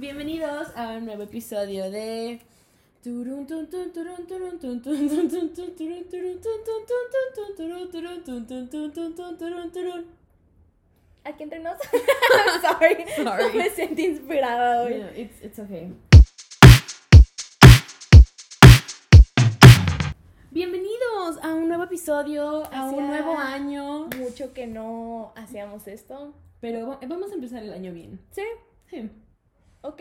Bienvenidos a un nuevo episodio de. Aquí entre nos. Sorry. Sorry. Me sentí inspirada hoy. No, it's, it's okay. Bienvenidos a un nuevo episodio, a un Hacía nuevo año. Mucho que no hacíamos esto. Pero va- vamos a empezar el año bien. Sí. Sí. Ok.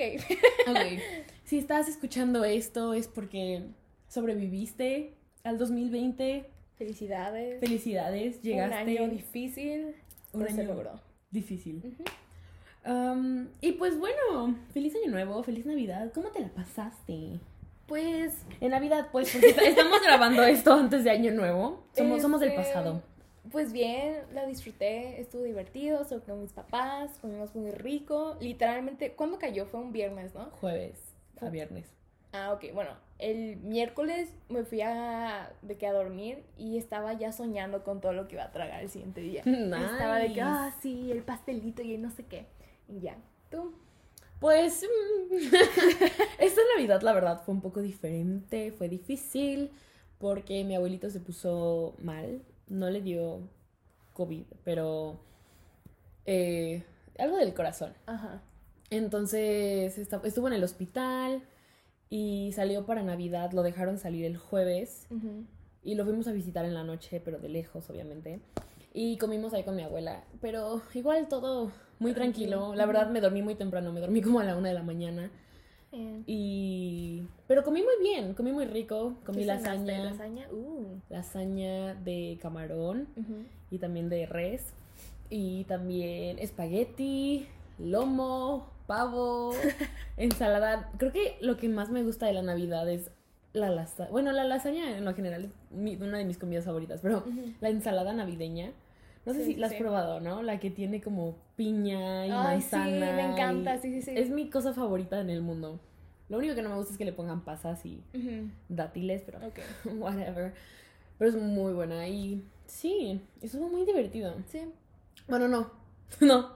Ok. si estás escuchando esto es porque sobreviviste al 2020. Felicidades. Felicidades, llegaste. Un año difícil. Un pero se año logró. difícil. Ujú. Um, y pues bueno, feliz año nuevo, feliz Navidad. ¿Cómo te la pasaste? Pues. En Navidad, pues, porque estamos grabando esto antes de Año Nuevo. Somos, somos del este, pasado. Pues bien, la disfruté, estuvo divertido, estuve con mis papás, comimos muy rico. Literalmente, ¿cuándo cayó? Fue un viernes, ¿no? Jueves a viernes. Ah, ok, bueno, el miércoles me fui a, de que a dormir y estaba ya soñando con todo lo que iba a tragar el siguiente día. Estaba de que, ah, sí, el pastelito y el no sé qué. Y ya, tú. Pues mm, esta Navidad la verdad fue un poco diferente, fue difícil porque mi abuelito se puso mal, no le dio COVID, pero eh, algo del corazón. Ajá. Entonces estuvo en el hospital y salió para Navidad, lo dejaron salir el jueves y lo fuimos a visitar en la noche, pero de lejos obviamente. Y comimos ahí con mi abuela, pero igual todo muy tranquilo. Tranquilo. La verdad me dormí muy temprano, me dormí como a la una de la mañana. Eh, Y... Pero comí muy bien, comí muy rico, comí lasaña, Lasaña, uh. lasaña de camarón y también de res. Y también espagueti, lomo, pavo, ensalada. Creo que lo que más me gusta de la Navidad es la lasaña. Bueno, la lasaña en lo general es mi- una de mis comidas favoritas, pero la ensalada navideña. No sé Sí, si la has sí. probado, ¿no? La que tiene como piña y Ay, sí, me encanta, sí, sí, sí. Es mi cosa favorita en el mundo. Lo único que no me gusta es que le pongan pasas y dátiles, pero Ok. whatever. Pero es muy buena y sí, estuvo muy divertido. Sí. Bueno, no. No.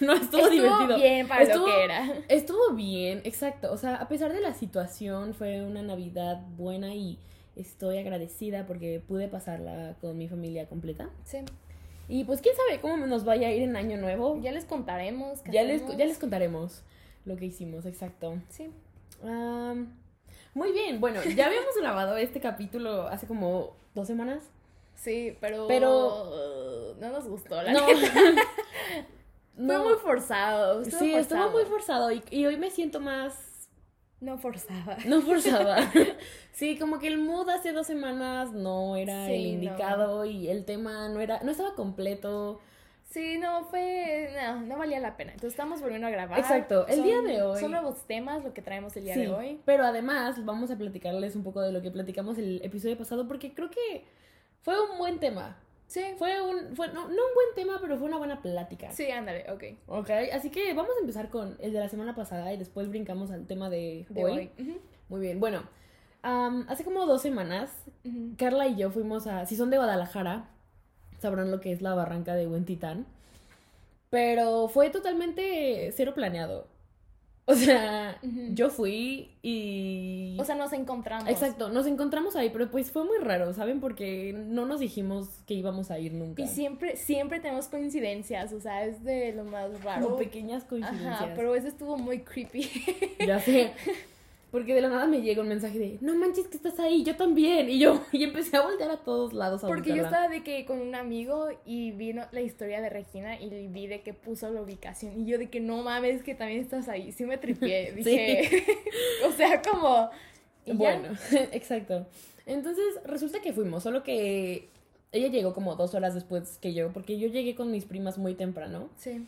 No estuvo, Estuvo divertido. bien para Estuvo- lo que era. Estuvo bien, exacto. O sea, a pesar de la situación, fue una Navidad buena y estoy agradecida porque pude pasarla con mi familia completa. Sí. Y pues quién sabe cómo nos vaya a ir en Año Nuevo. Ya les contaremos. Ya les, ya les contaremos lo que hicimos, exacto. Sí. Muy bien, bueno, ya habíamos grabado este capítulo hace como dos semanas. Sí, pero. Pero- uh, no nos gustó, la No, no. Fue muy forzado. estuvo sí, estuvo forzado. muy forzado y, y hoy me siento más No forzaba. No forzada. sí, como que el mood hace dos semanas no era Sí, el no. indicado y el tema no era, no estaba completo. Sí, no, fue. No, no valía la pena. Entonces estamos volviendo a grabar. Exacto, el Son- día de hoy- Son nuevos temas lo que traemos el día Sí, de hoy. pero además vamos a platicarles un poco de lo que platicamos el episodio pasado porque creo que fue un buen tema. Sí. Fue un, fue, no, no un buen tema, pero fue una buena plática. Sí, ándale, ok. Ok, así que vamos a empezar con el de la semana pasada y después brincamos al tema de, De hoy. Muy bien, bueno, hace como dos semanas. Carla y yo fuimos a. Si son de Guadalajara, sabrán lo que es la barranca de Huentitán. Pero fue totalmente cero planeado. O sea, yo fui y. O sea, nos encontramos. Exacto, nos encontramos ahí, pero pues fue muy raro, ¿saben? Porque no nos dijimos que íbamos a ir nunca. Y siempre, siempre tenemos coincidencias. O sea, es de lo más raro. Como pequeñas coincidencias. Ajá, pero eso estuvo muy creepy. Ya sé. Porque de la nada me llega un mensaje de, no manches que estás ahí, yo también. Y yo, y empecé a voltear a todos lados a Porque yo estaba de que con un amigo y vino la historia de Regina y vi de que puso la ubicación. Y yo de que no mames que también estás ahí. Sí me tripié. Dije, o sea, como... Bueno, exacto. Entonces resulta que fuimos, solo que ella llegó como dos horas después que yo, porque yo llegué con mis primas muy temprano. Sí.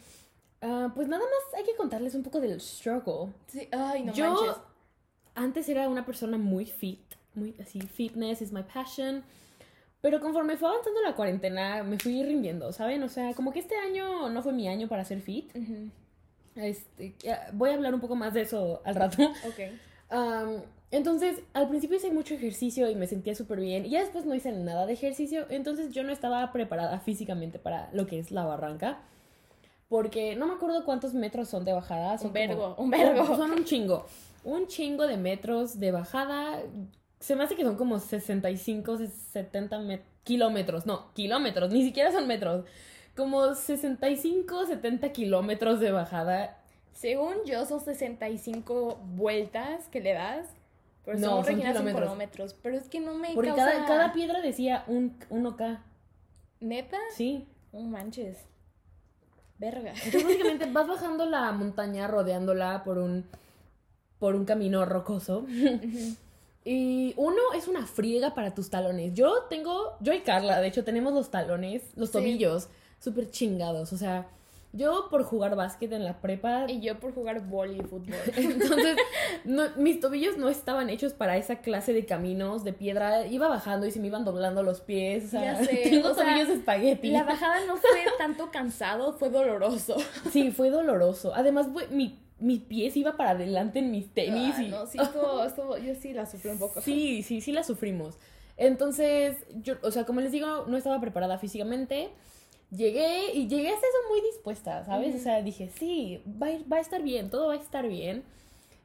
Ah, pues nada más hay que contarles un poco del struggle. Sí. Ay, no yo manches. Antes era una persona muy fit, muy así, fitness is my passion. Pero conforme fue avanzando la cuarentena, me fui rindiendo, ¿saben? O sea, como que este año no fue mi año para ser fit. Ujú, Este, ya- voy a hablar un poco más de eso al rato. Ok. Am, entonces, al principio hice mucho ejercicio y me sentía súper bien. Y ya después no hice nada de ejercicio. Entonces yo no estaba preparada físicamente para lo que es la barranca. porque no me acuerdo cuántos metros son de bajada. Son Un vergo, como- un vergo. Son un chingo. Un chingo de metros de bajada. Se me hace que son como 65, 70 met- kilómetros. No, kilómetros, ni siquiera son metros. Como 65, 70 kilómetros de bajada. Según yo, son 65 vueltas que le das. Pero No, son Regina kilómetros. kilómetros. Pero es que no me Porque causa... cada, cada piedra decía un 1K. ¿Neta? Sí. No manches. Verga. Entonces básicamente vas bajando la montaña rodeándola por un por un camino rocoso. Y uno es una friega para tus talones. Yo tengo, yo y Carla, de hecho, tenemos los talones, los Sí. tobillos súper chingados. O sea, yo por jugar básquet en la prepa, Y yo por jugar vóley y fútbol. entonces no- mis tobillos no estaban hechos para esa clase de caminos de piedra. Iba bajando y se me iban doblando los pies. O sea, Ya sé, tengo o tobillos espagueti. La bajada no fue tanto cansado, fue doloroso. Sí, fue doloroso. Además, fue- mi, mi pie se iba para adelante en mis tenis. Ah, y... no, sí, estuvo, estuvo- yo sí la sufrí un poco. Sí, sí, sí la sufrimos. Entonces, yo, o sea, como les digo, no estaba preparada físicamente. Llegué y llegué hasta eso muy dispuesta, ¿sabes? Ujú. O sea, dije, sí, va a, ir- va a estar bien, todo va a estar bien.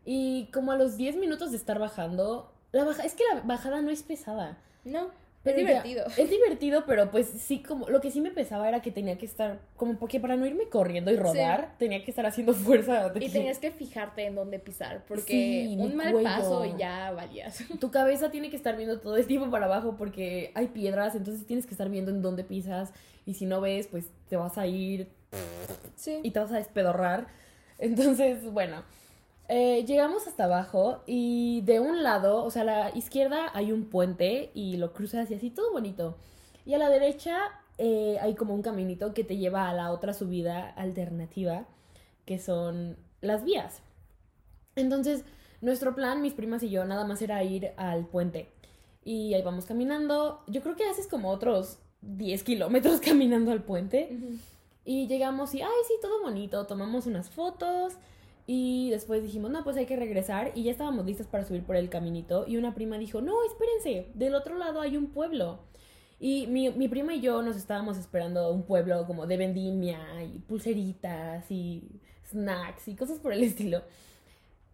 Y como a los 10 minutos de estar bajando, la baja, es que la bajada no es pesada. No, Pero es ya- divertido. es divertido, pero pues sí, como lo que sí me pesaba era que tenía que estar, como porque para no irme corriendo y rodar, tenía que estar haciendo fuerza. de Y que- tenías que fijarte en dónde pisar, porque Sí, un mal cuello. paso y ya valías. Tu cabeza tiene que estar viendo todo el tiempo para abajo porque hay piedras, entonces tienes que estar viendo en dónde pisas y si no ves, pues te vas a ir Sí. y te vas a despedorrar. Entonces, bueno, eh, llegamos hasta abajo y de un lado, o sea, a la izquierda hay un puente y lo cruzas y así, todo bonito. Y a la derecha eh, hay como un caminito que te lleva a la otra subida alternativa, que son las vías. Entonces, nuestro plan, mis primas y yo, nada más era ir al puente. Y ahí vamos caminando. Yo creo que haces como otros 10 kilómetros caminando al puente. Y llegamos y, ay, sí, todo bonito. Tomamos unas fotos. Y después dijimos, no, pues hay que regresar. Y ya estábamos listas para subir por el caminito. Y una prima dijo, no, espérense, del otro lado hay un pueblo. Y mi, mi prima y yo nos estábamos esperando un pueblo como de vendimia y pulseritas y snacks y cosas por el estilo.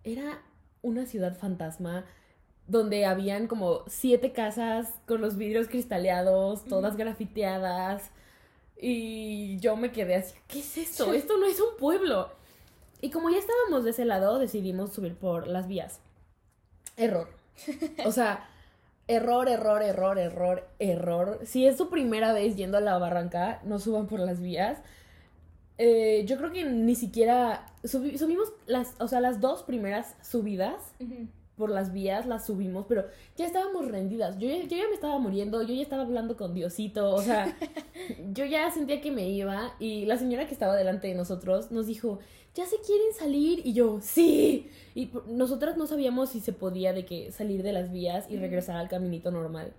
Era una ciudad fantasma donde habían como siete casas con los vidrios cristaleados, todas grafiteadas. Y yo me quedé así, ¿qué es esto? Esto no es un pueblo. Y como ya estábamos de ese lado, decidimos subir por las vías. Error. O sea, error, error, error, error, error. Si es su primera vez yendo a la barranca, no suban por las vías. Eh, yo creo que ni siquiera subi- subimos las, o sea, las dos primeras subidas. Por las vías, las subimos, pero ya estábamos rendidas. Yo, ya- yo ya me estaba muriendo, yo ya estaba hablando con Diosito, o sea, yo ya sentía que me iba y la señora que estaba delante de nosotros nos dijo, ¿ya se quieren salir? Y yo, sí. Y nosotras no sabíamos si se podía de que salir de las vías y regresar al caminito normal.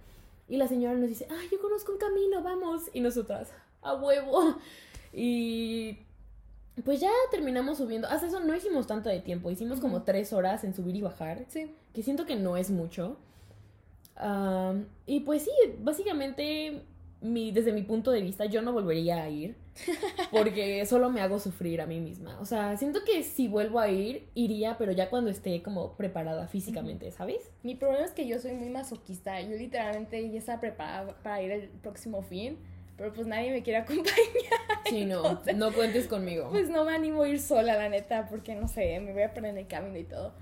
Y la señora nos dice, ay, yo conozco un camino, vamos. Y nosotras, a huevo. Y pues ya terminamos subiendo. Hasta eso no hicimos tanto de tiempo. Hicimos como tres horas en subir y bajar. Sí. Que siento que no es mucho. Y pues sí, básicamente, mi, desde mi punto de vista, yo no volvería a ir. Porque solo me hago sufrir a mí misma. O sea, siento que si vuelvo a ir, iría, pero ya cuando esté como preparada físicamente, ¿sabes? Mi problema es que yo soy muy masoquista. Yo literalmente ya estaba preparada para ir el próximo fin, pero pues nadie me quiere acompañar. Sí, no, Entonces- no cuentes conmigo. Pues no me animo a ir sola, la neta, porque no sé, me voy a perder en el camino y todo.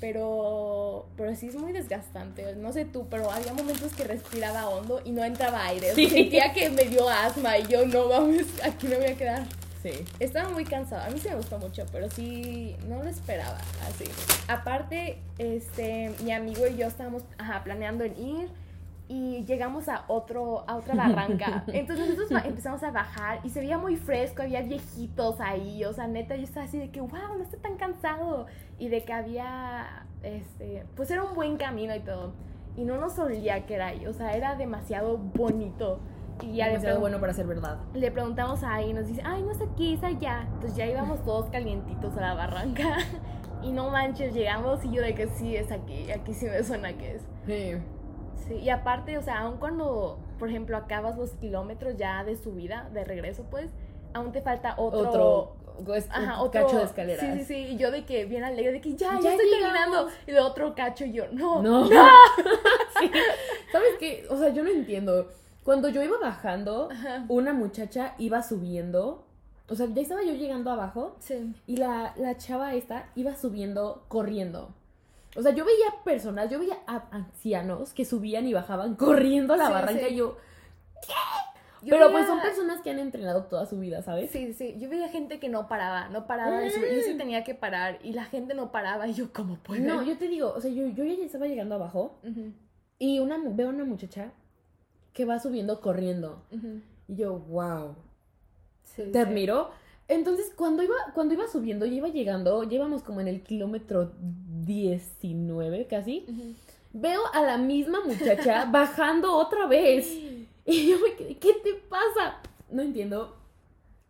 Pero, pero sí es muy desgastante. No sé tú, pero había momentos que respiraba hondo y no entraba aire. Sí. Sentía que me dio asma y yo no mames, aquí me voy a quedar. Sí. Estaba muy cansada. A mí sí me gustó mucho, pero sí no lo esperaba así. Aparte, este, mi amigo y yo estábamos ajá, planeando en ir y llegamos a otro a otra barranca. Entonces nosotros empezamos a bajar y se veía muy fresco, había viejitos ahí, o sea, neta yo estaba así de que, "Wow, no estoy tan cansado." Y de que había este, pues era un buen camino y todo. Y no nos olía que era ahí, o sea, era demasiado bonito. Y ya Demasiado bueno para ser verdad. le preguntamos ahí y nos dice, ay, no es aquí, es allá. Entonces ya íbamos todos calientitos a la barranca. Y no manches, llegamos y yo de que sí, es aquí, aquí sí me suena que es. Sí. Sí, y aparte, o sea, aun cuando, por ejemplo, acabas los kilómetros ya de subida, de regreso, pues, aún te falta otro, Otro, Ajá, cacho de escaleras. Sí, sí, sí. Y yo de que bien alegre, de que ya, ya, Ya estoy llegamos. terminando. Y luego otro cacho y yo, no. No. Sí. ¿Sabes qué? O sea, yo no entiendo. Cuando yo iba bajando, Ajá. una muchacha iba subiendo. O sea, ya estaba yo llegando abajo Sí. y la, la chava esta iba subiendo corriendo. O sea, yo veía personas, yo veía a ancianos que subían y bajaban corriendo a la Sí, barranca sí. y yo... Yo Pero veía- pues son personas que han entrenado toda su vida, ¿sabes? Sí, sí. Yo veía gente que no paraba, no paraba de subir. Yo sí tenía que parar y la gente no paraba. Y yo, ¿cómo puede? No, yo te digo, o sea, yo, yo ya estaba llegando abajo Ujú, y una, veo una muchacha que va subiendo corriendo. Y yo, wow, Sí, te sí. admiro. Entonces, cuando iba, cuando iba subiendo y iba llegando, llevamos como en el kilómetro 19 casi, veo a la misma muchacha bajando otra vez. Y yo me quedé, ¿qué te pasa? No entiendo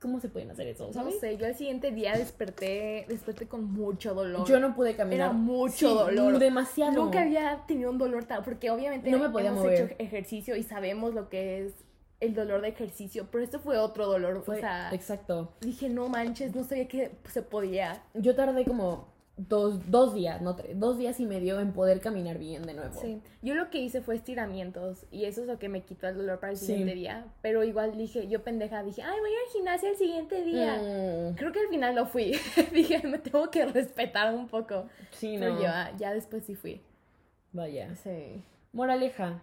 cómo se pueden hacer eso, No sé, yo al siguiente día desperté, desperté con mucho dolor. Yo no pude caminar. Era mucho Sí, dolor. Demasiado. Nunca había tenido un dolor tan, porque obviamente No me podía hemos mover. hecho ejercicio y sabemos lo que es el dolor de ejercicio, pero esto fue otro dolor, Fue- o sea, Exacto. dije, no manches, no sabía que se podía. Yo tardé como dos, dos días, no tres, dos días y medio en poder caminar bien de nuevo. Sí, yo lo que hice fue estiramientos y eso es lo que me quitó el dolor para el Sí. siguiente día, pero igual dije, yo pendeja, dije, ay, voy al gimnasio el siguiente día. Mm, Creo que al final no fui, dije, me tengo que respetar un poco, sí, pero no. ya, ya después sí fui. Vaya. Sí. Moraleja,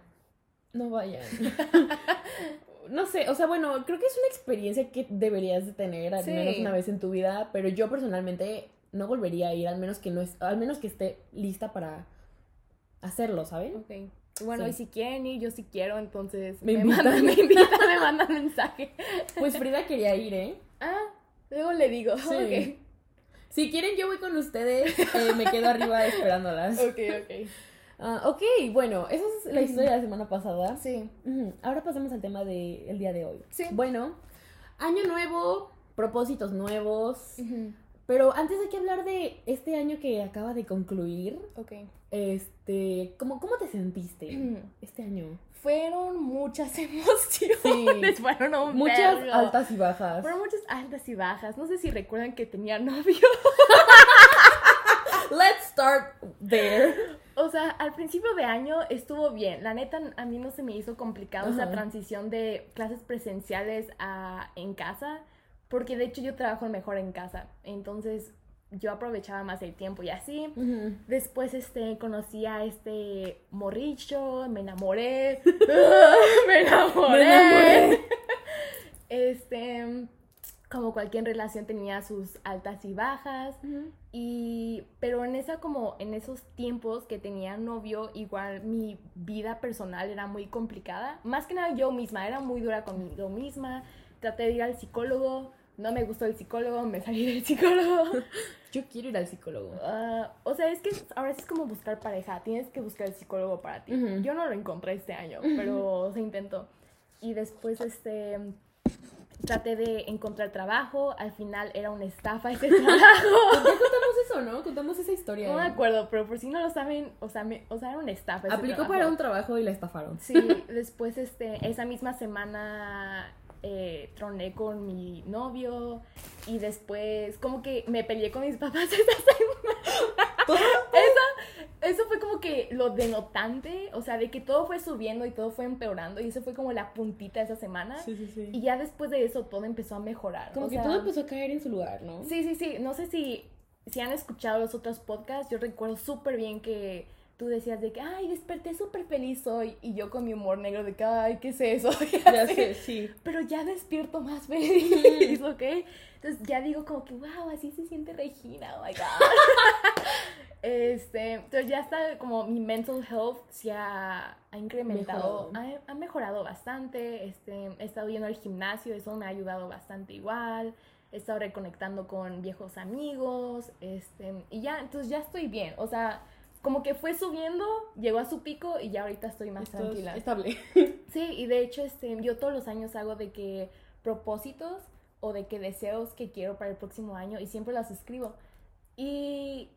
no vayan. no sé, o sea, bueno, creo que es una experiencia que deberías de tener al Sí. menos una vez en tu vida, pero yo personalmente no volvería a ir, al menos que no es, al menos que esté lista para hacerlo, ¿sabes? Ok. Bueno, Sí. y si quieren ir, yo sí quiero, entonces Me me, invitan. mandan, me invitan, me mandan mensaje. Pues Frida quería ir, ¿eh? Ah, luego le digo. Sí. Si quieren, yo voy con ustedes, eh, me quedo arriba esperándolas. Ok, ok, ok. Ah, ok, bueno, esa es la historia de la semana pasada. Sí. Ahora pasemos al tema del día de hoy. Sí. Bueno, año nuevo, propósitos nuevos. Pero antes hay que hablar de este año que acaba de concluir. Ok. Este, ¿cómo, cómo te sentiste este año? Fueron muchas emociones. Fueron un Muchas altas y bajas. Fueron muchas altas y bajas. No sé si recuerdan que tenía novio. Let's start there. O sea, al principio de año estuvo bien. La neta, a mí no se me hizo complicado esa transición de clases presenciales a en casa, porque de hecho yo trabajo mejor en casa. Entonces, yo aprovechaba más el tiempo y así. Después, este, conocí a este morrillo, me enamoré. me enamoré. Me enamoré. Este, como cualquier relación tenía sus altas y bajas. Y, pero en esa como, en esos tiempos que tenía novio, igual mi vida personal era muy complicada. Más que nada yo misma, era muy dura conmigo misma. Traté de ir al psicólogo, no me gustó el psicólogo, me salí del psicólogo. Yo quiero ir al psicólogo. Ah, o sea, es que ahora sí es como buscar pareja, tienes que buscar el psicólogo para ti. Yo no lo encontré este año, pero se intentó. Y después, este, traté de encontrar trabajo, al final era una estafa ese trabajo. Ya contamos eso, ¿no? Contamos esa historia. No me acuerdo, pero por si no lo saben, o sea, me- o sea era una estafa. ese Aplicó trabajo. para un trabajo y la estafaron. Sí, después, este, esa misma semana eh, troné con mi novio y después como que me peleé con mis papás esa semana. Eso, eso fue como que lo denotante, o sea, de que todo fue subiendo y todo fue empeorando y eso fue como la puntita de esa semana. Sí, sí, sí. Y ya después de eso todo empezó a mejorar. Como o que sea, todo empezó a caer en su lugar, ¿no? Sí, sí, sí. No sé si, si han escuchado los otros podcasts. Yo recuerdo súper bien que tú decías de que, ay, desperté súper feliz hoy. Y yo con mi humor negro de que, ay, ¿qué es eso? Ya sé, sí. Pero ya despierto más feliz, ¿ok? Entonces ya digo como que, wow, así se siente Regina, oh my God. este, entonces ya está como mi mental health se ha, ha incrementado, ha, ha mejorado bastante. Este, he estado yendo al gimnasio, eso me ha ayudado bastante igual. He estado reconectando con viejos amigos, este, y ya, entonces ya estoy bien. O sea, como que fue subiendo, llegó a su pico y ya ahorita estoy más Esto es tranquila. Estable. Sí, y de hecho, este, yo todos los años hago de que propósitos o de que deseos que quiero para el próximo año y siempre los escribo. Y,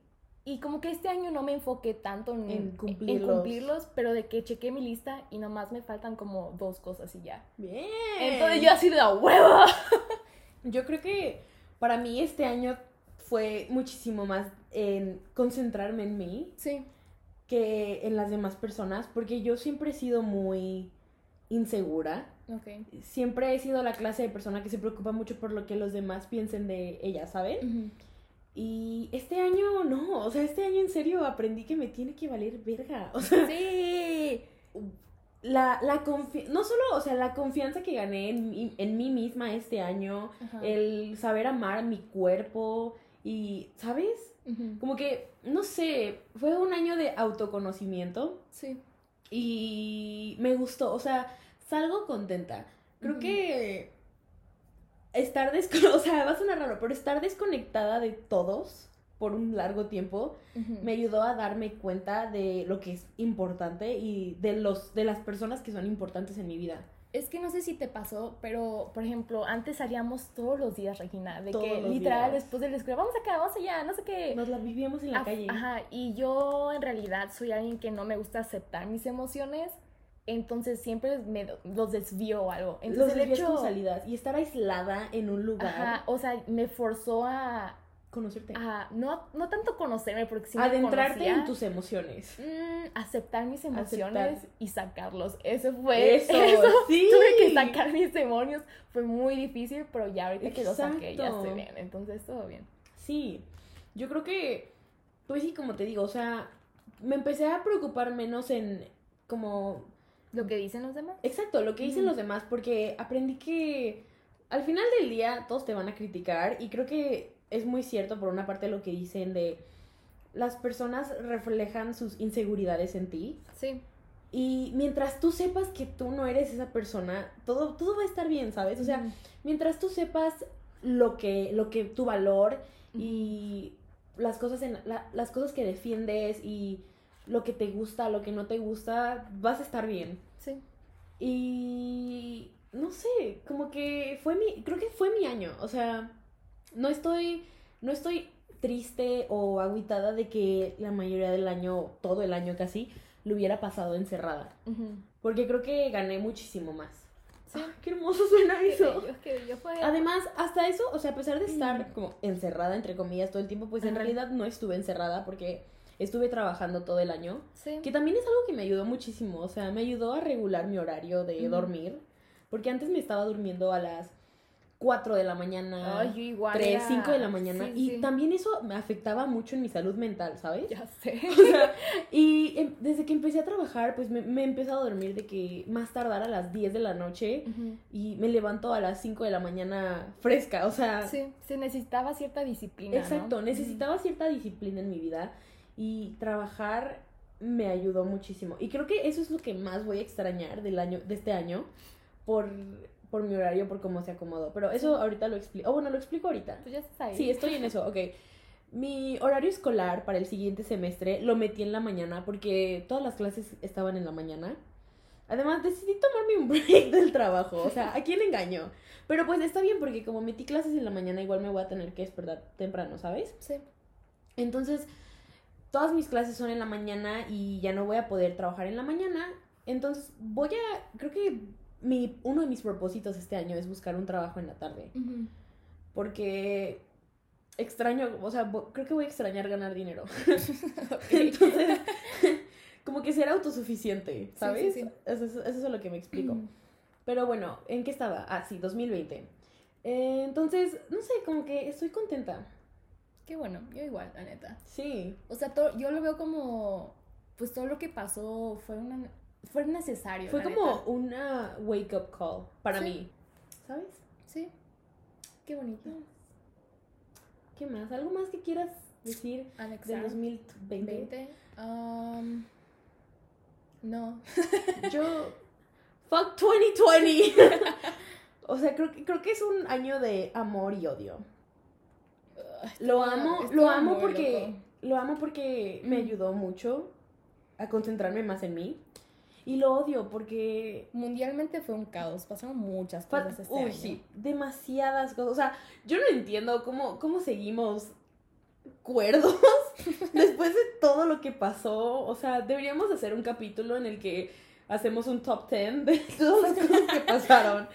y como que este año no me enfoqué tanto en, En en cumplirlos. cumplirlos, pero de que chequé mi lista y nomás me faltan como dos cosas y ya. Bien. Entonces yo así de a huevo. Yo creo que para mí este año fue muchísimo más en concentrarme en mí Sí. que en las demás personas, porque yo siempre he sido muy insegura. Ok. Siempre he sido la clase de persona que se preocupa mucho por lo que los demás piensen de ella, ¿saben? Ujú. Y este año no, o sea, este año en serio aprendí que me tiene que valer verga. O sea, Sí. la, la no solo, o sea, la confianza que gané en en mí misma este año, Ajá. el saber amar mi cuerpo y, ¿sabes? Como que, no sé, fue un año de autoconocimiento Sí. y me gustó, o sea, salgo contenta. Creo que estar desconectada, o sea, va a sonar raro, pero estar desconectada de todos por un largo tiempo me ayudó a darme cuenta de lo que es importante y de los de las personas que son importantes en mi vida. Es que no sé si te pasó, pero por ejemplo, antes salíamos todos los días, Regina, de Todos que los literal días. después de la escuela, vamos acá, vamos allá, no sé qué. Nos la vivíamos en la Af- calle. Ajá, y yo en realidad soy alguien que no me gusta aceptar mis emociones, entonces siempre me los desvío o algo. Los Entonces el desvías hecho, con salidas y estar aislada en un lugar, ajá, o sea, me forzó a, conocerte, a no, no tanto conocerme, porque me adentrarte conocía, en tus emociones. mm, aceptar mis emociones Aceptar. y sacarlos. Eso fue. Eso, sí. Tuve que sacar mis demonios. Fue muy difícil, pero ya ahorita que lo saqué, ya Exacto. estoy bien. Entonces, todo bien. Sí, yo creo que, pues sí, como te digo, o sea, me empecé a preocupar menos en como Lo que dicen los demás. Exacto, lo que dicen los demás, porque aprendí que al final del día todos te van a criticar y creo que es muy cierto por una parte lo que dicen de las personas reflejan sus inseguridades en ti Sí. y mientras tú sepas que tú no eres esa persona, todo, todo va a estar bien, ¿sabes? O sea, mientras tú sepas lo que, lo que tu valor y las cosas, en, la- las cosas que defiendes y lo que te gusta, lo que no te gusta, vas a estar bien. Sí. Y no sé, como que fue mi, creo que fue mi año, o sea, no estoy, no estoy triste o agüitada de que la mayoría del año, todo el año casi, lo hubiera pasado encerrada, Ujú. porque creo que gané muchísimo más. Sí. Ah, qué hermoso suena Qué eso. bello, qué bello fue. Además, hasta eso, o sea, a pesar de estar como encerrada, entre comillas, todo el tiempo, pues en Ajá. realidad no estuve encerrada porque estuve trabajando todo el año. Sí. Que también es algo que me ayudó muchísimo, o sea, me ayudó a regular mi horario de Ujú. dormir, porque antes me estaba durmiendo a las 4 de la mañana, Ay, yo igual. 3, era- 5 de la mañana, Sí, y sí. también eso me afectaba mucho en mi salud mental, ¿sabes? Ya sé. O sea, y em- desde que empecé a trabajar, pues me, me he empezado a dormir de que más tardar a las 10 de la noche y me levanto a las 5 de la mañana fresca, o sea, Sí, se necesitaba cierta disciplina. ¿no? Exacto, necesitaba cierta disciplina en mi vida y trabajar me ayudó muchísimo. Y creo que eso es lo que más voy a extrañar del año, de este año, por, por mi horario, por cómo se acomodó. Pero eso ahorita lo explico. Oh, bueno, lo explico ahorita. Tú ya estás ahí. Sí, estoy en eso, ok. Mi horario escolar para el siguiente semestre lo metí en la mañana porque todas las clases estaban en la mañana. Además, decidí tomarme un break del trabajo. O sea, ¿a quién engaño? Pero pues está bien porque como metí clases en la mañana, igual me voy a tener que despertar temprano, ¿sabes? Sí. Entonces, todas mis clases son en la mañana y ya no voy a poder trabajar en la mañana. Entonces, voy a, creo que mi, uno de mis propósitos este año es buscar un trabajo en la tarde. Porque extraño, o sea, creo que voy a extrañar ganar dinero. Entonces, como que ser autosuficiente, ¿sabes? sí. Eso, es- eso es lo que me explico. Pero bueno, ¿en qué estaba? Ah, sí, 2020. Eh, entonces, no sé, como que estoy contenta. Qué bueno, yo igual, la neta. Sí. O sea, todo, yo lo veo como, pues todo lo que pasó fue una, fue necesario. Fue como neta. una wake up call para Sí. mí. ¿Sabes? Sí. Qué bonito. ¿Qué más? ¿Algo más que quieras decir del Anexar. 2020? 20. Um, no. Yo. Fuck 2020. o sea, creo que, creo que es un año de amor y odio. Lo amo, lo amo porque. loco. Lo amo porque me Mm. ayudó mucho a concentrarme más en mí. Y lo odio porque. Mundialmente fue un caos. Pasaron muchas cosas este Uy, año. sí, demasiadas cosas. O sea, yo no entiendo cómo, cómo seguimos cuerdos después de todo lo que pasó. O sea, deberíamos hacer un capítulo en el que hacemos un top 10 de todas las cosas que pasaron.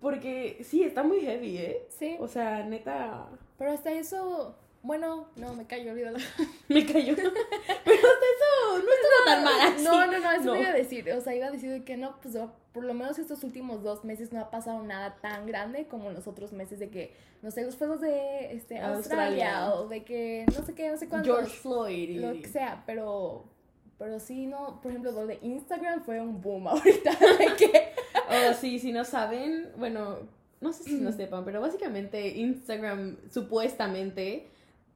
Porque sí, está muy heavy, ¿eh? Sí. O sea, neta. Pero hasta eso, bueno, no, me cayó, olvídalo. Me cayó. Pero hasta eso no estuvo tan mal. así. No, no, no, eso No. iba a decir. O sea, iba a decir de que no, pues por lo menos estos últimos dos meses no ha pasado nada tan grande como en los otros meses de que, no sé, los fuegos de este, Australia, Australia. o de que no sé qué, no sé cuántos. George Floyd. y- lo que sea, pero pero sí no, por ejemplo, lo de Instagram fue un boom ahorita de que Oh, sí, si no saben, bueno, no sé si no sepan, pero básicamente Instagram supuestamente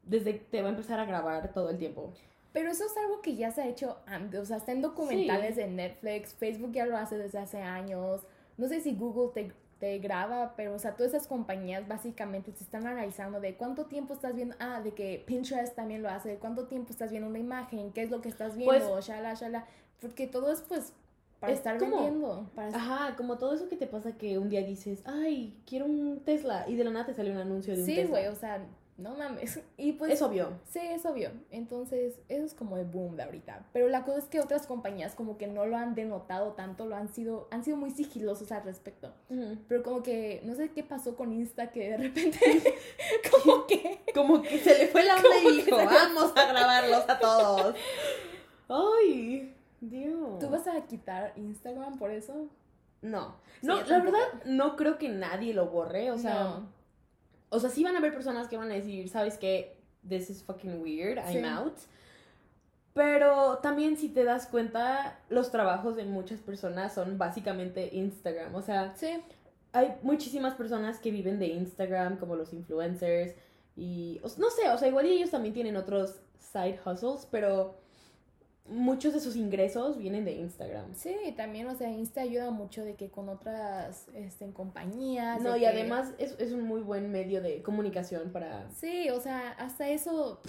desde te va a empezar a grabar todo el tiempo. pero eso es algo que ya se ha hecho antes, o sea, está en documentales de Netflix, Facebook ya lo hace desde hace años. No sé si Google te te graba, pero o sea, todas esas compañías básicamente se están analizando de cuánto tiempo estás viendo, ah, de que Pinterest también lo hace, de cuánto tiempo estás viendo una imagen, qué es lo que estás viendo, Pues- shala, shala, porque todo es pues para Es estar como- vendiendo, para Ajá, como todo eso que te pasa que un día dices, ay, quiero un Tesla, y de la nada te sale un anuncio de un Sí, Tesla. güey, o sea, no mames. Y pues Es obvio. Sí, es obvio. Entonces, eso es como el boom de ahorita. Pero la cosa es que otras compañías como que no lo han denotado tanto, lo han sido, han sido muy sigilosos al respecto. Pero como que, no sé qué pasó con Insta que de repente, como que... Como que se le fue la onda y dijo, se vamos a grabarlos a todos. Ay, Dios. ¿Tú vas a quitar Instagram por eso? No, no, la tampoco. verdad no creo que nadie lo borre, o sea, No. O sea, sí van a haber personas que van a decir, ¿sabes qué? This is fucking weird, I'm out. Pero también si te das cuenta, los trabajos de muchas personas son básicamente Instagram, o sea, Sí. hay muchísimas personas que viven de Instagram, como los influencers, y o- no sé, o sea, igual ellos también tienen otros side hustles, pero muchos de sus ingresos vienen de Instagram. Sí, también, o sea, Insta ayuda mucho de que con otras este, compañías. No, y que- además es, es un muy buen medio de comunicación para... Sí, o sea, hasta eso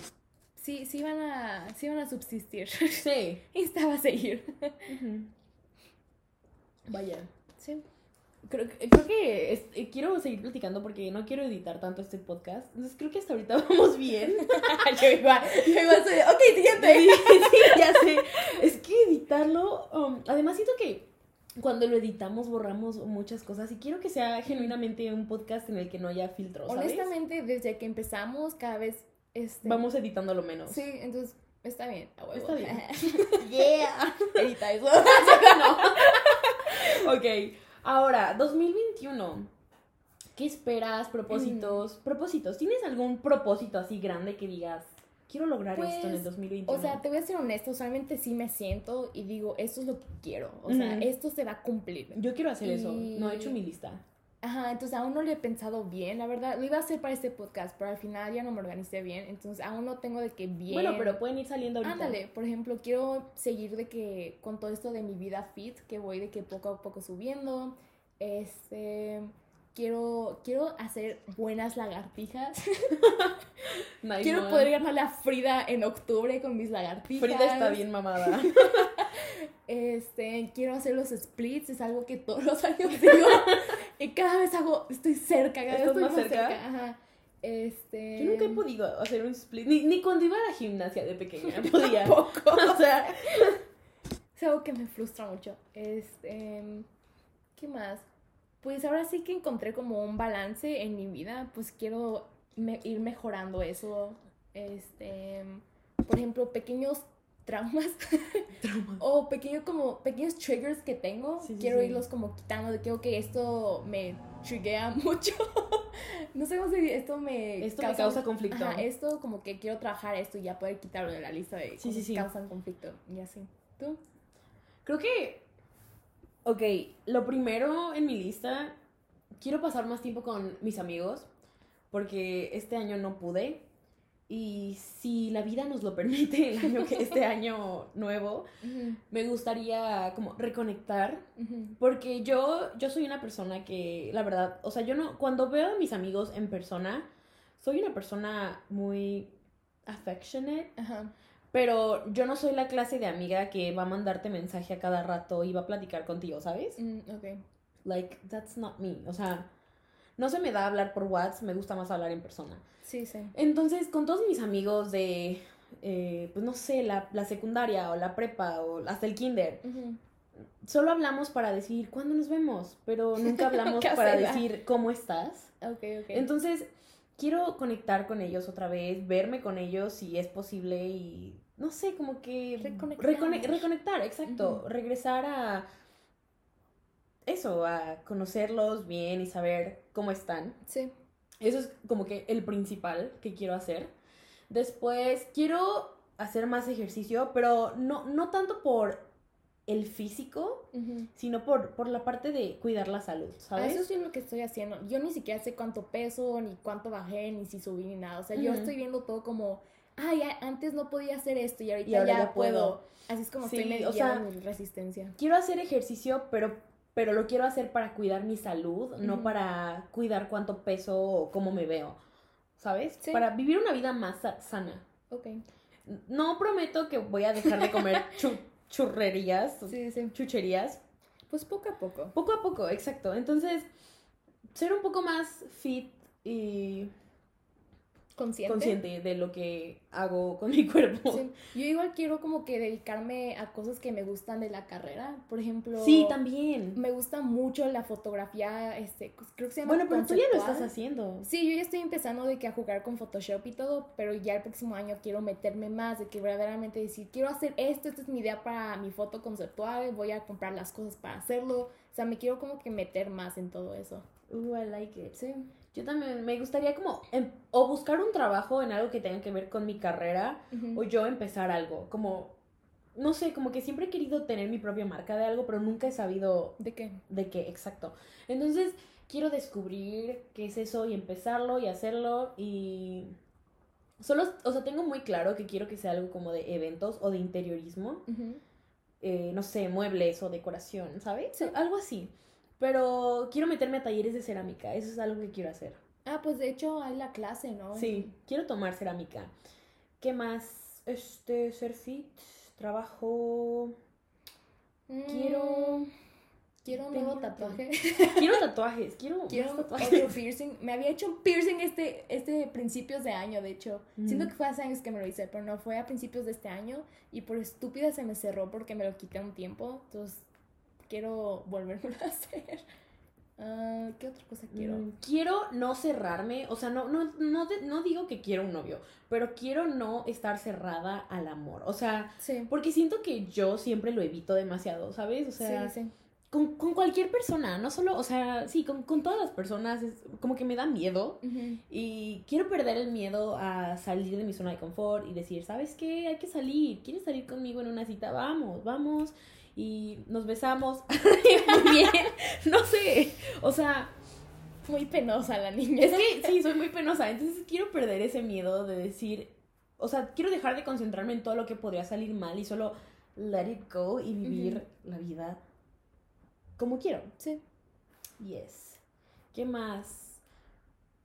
sí, sí van a, sí van a subsistir. Sí. Insta va a seguir. Vaya. Sí. Creo, que- creo que es- eh, quiero seguir platicando porque no quiero editar tanto este podcast. Entonces creo que hasta ahorita vamos bien. yo igual, yo igual soy, ok, sí, siguiente. ya sé. Es que editarlo... um, además siento que cuando lo editamos borramos muchas cosas y quiero que sea genuinamente un podcast en el que no haya filtros, ¿sabes? Honestamente, desde que empezamos, cada vez, este... Vamos editando lo menos. Sí, entonces, está bien. a huevo. Está bien. Yeah. Edita eso. Ok, ahora, 2021. ¿Qué esperas? Propósitos. Propósitos. ¿Tienes algún propósito así grande que digas, quiero lograr esto en el Pues, 2021? O sea, te voy a ser honesto, usualmente sí me siento y digo, esto es lo que quiero. O sea, esto se va a cumplir. yo quiero hacer eso. No he hecho mi lista. Ajá, entonces aún no lo he pensado bien, la verdad. Lo iba a hacer para este podcast, pero al final ya no me organicé bien. Entonces aún no tengo de que bien. Bueno, pero pueden ir saliendo ahorita. Ándale, por ejemplo, quiero seguir de que con todo esto de mi vida fit, que voy de que poco a poco subiendo. Este. Quiero, quiero hacer buenas lagartijas. Nice quiero poder ganarle a Frida en octubre con mis lagartijas. Frida está bien mamada. Este, quiero hacer los splits, es algo que todos los años digo. y cada vez hago, estoy cerca, cada vez ¿Estás estoy más más cerca? cerca. Ajá. Este. Yo nunca he podido hacer un split. Ni, ni cuando iba a la gimnasia de pequeña podía. Tampoco. O sea, Es algo que me frustra mucho. Este. ¿Qué más? Pues ahora sí que encontré como un balance en mi vida. Pues quiero me- ir mejorando eso. Este. Por ejemplo, pequeños traumas. o pequeños como pequeños triggers que tengo. Sí, quiero sí. irlos como quitando de que, esto me triguea mucho. no sé cómo se dice, esto me Esto me causa conflicto. Ajá, esto como que quiero trabajar esto y ya poder quitarlo de la lista de Sí, sí, cosas sí. que causan conflicto. Y así. ¿Tú? creo que. Ok, lo primero en mi lista. Quiero pasar más tiempo con mis amigos. Porque este año no pude. Y si la vida nos lo permite, el año que este año nuevo, me gustaría como reconectar Porque yo, yo soy una persona que, la verdad, o sea, yo no, cuando veo a mis amigos en persona, soy una persona muy affectionate, pero yo no soy la clase de amiga que va a mandarte mensaje a cada rato y va a platicar contigo, ¿sabes? Mm, ok. Like, that's not me. O sea, no se me da hablar por WhatsApp, me gusta más hablar en persona. Sí, sí. Entonces, con todos mis amigos de, eh, pues no sé, la, la secundaria o la prepa o hasta el kinder, solo hablamos para decir cuándo nos vemos, pero nunca hablamos para decir cómo estás. Ok, ok. Entonces, quiero conectar con ellos otra vez, verme con ellos si es posible y no sé, como que Reconectar. recone- reconectar, exacto, regresar a eso, a conocerlos bien y saber cómo están. sí. Eso es como que el principal que quiero hacer. Después quiero hacer más ejercicio, pero no, no tanto por el físico, sino por, por la parte de cuidar la salud, ¿sabes? Eso sí es lo que estoy haciendo. Yo ni siquiera sé cuánto peso, ni cuánto bajé, ni si subí, ni nada. O sea, yo estoy viendo todo como, ay, antes no podía hacer esto y ahorita Y ahora ya, ya puedo. puedo. Así es como Sí, estoy o sea, mi resistencia. Quiero hacer ejercicio, pero, pero lo quiero hacer para cuidar mi salud, no para cuidar cuánto peso o cómo me veo, ¿sabes? Sí. Para vivir una vida más sa- sana. Ok. No prometo que voy a dejar de comer chu- churrerías, Sí, sí. chucherías, Pues poco a poco. Poco a poco, exacto. Entonces, ser un poco más fit y Consciente. consciente de lo que hago con mi cuerpo. Sí. Yo igual quiero como que dedicarme a cosas que me gustan de la carrera. Por ejemplo, Sí, también. me gusta mucho la fotografía, este, creo que se llama Bueno, pero tú ya lo conceptual. estás haciendo. Sí, yo ya estoy empezando de que a jugar con Photoshop y todo, pero ya el próximo año quiero meterme más, de que verdaderamente decir, quiero hacer esto, esta es mi idea para mi foto conceptual, voy a comprar las cosas para hacerlo, o sea, me quiero como que meter más en todo eso. Uh, I like it. Sí. Yo también me gustaría como em- o buscar un trabajo en algo que tenga que ver con mi carrera o yo empezar algo, como no sé, como que siempre he querido tener mi propia marca de algo, pero nunca he sabido ¿De qué? de qué, exacto. Entonces, quiero descubrir qué es eso y empezarlo y hacerlo y solo, o sea, tengo muy claro que quiero que sea algo como de eventos o de interiorismo, eh, no sé, muebles o decoración, ¿sabes? Sí. Algo así. Pero quiero meterme a talleres de cerámica, eso es algo que quiero hacer. Ah, pues de hecho hay la clase, ¿no? Sí, quiero tomar cerámica. ¿Qué más? Este, ser fit, trabajo. Mm, Quiero. Quiero un nuevo tatuaje. Quiero tatuajes, quiero, más Quiero tatuajes. otro piercing. Me había hecho un piercing este, este principios de año, de hecho. Mm. Siento que fue hace años que me lo hice, pero no fue a principios de este año. Y por estúpida se me cerró porque me lo quité un tiempo. Entonces, quiero volverlo a hacer. Ah, ¿Qué otra cosa quiero? Mm, Quiero no cerrarme, o sea, no, no, no, no digo que quiero un novio, pero quiero no estar cerrada al amor. O sea, Sí. porque siento que yo siempre lo evito demasiado, ¿sabes? O sea, sí, sí. Con, con cualquier persona, no solo, o sea, sí, con, con todas las personas, es como que me da miedo. Y quiero perder el miedo a salir de mi zona de confort y decir, ¿sabes qué? Hay que salir. ¿Quieres salir conmigo en una cita? Vamos, vamos. Y nos besamos. Muy bien. No sé. O sea, Muy penosa la niña. es que sí, soy muy penosa. Entonces quiero perder ese miedo de decir, o sea, quiero dejar de concentrarme en todo lo que podría salir mal y solo let it go y vivir la vida como quiero. Sí. Yes. ¿Qué más?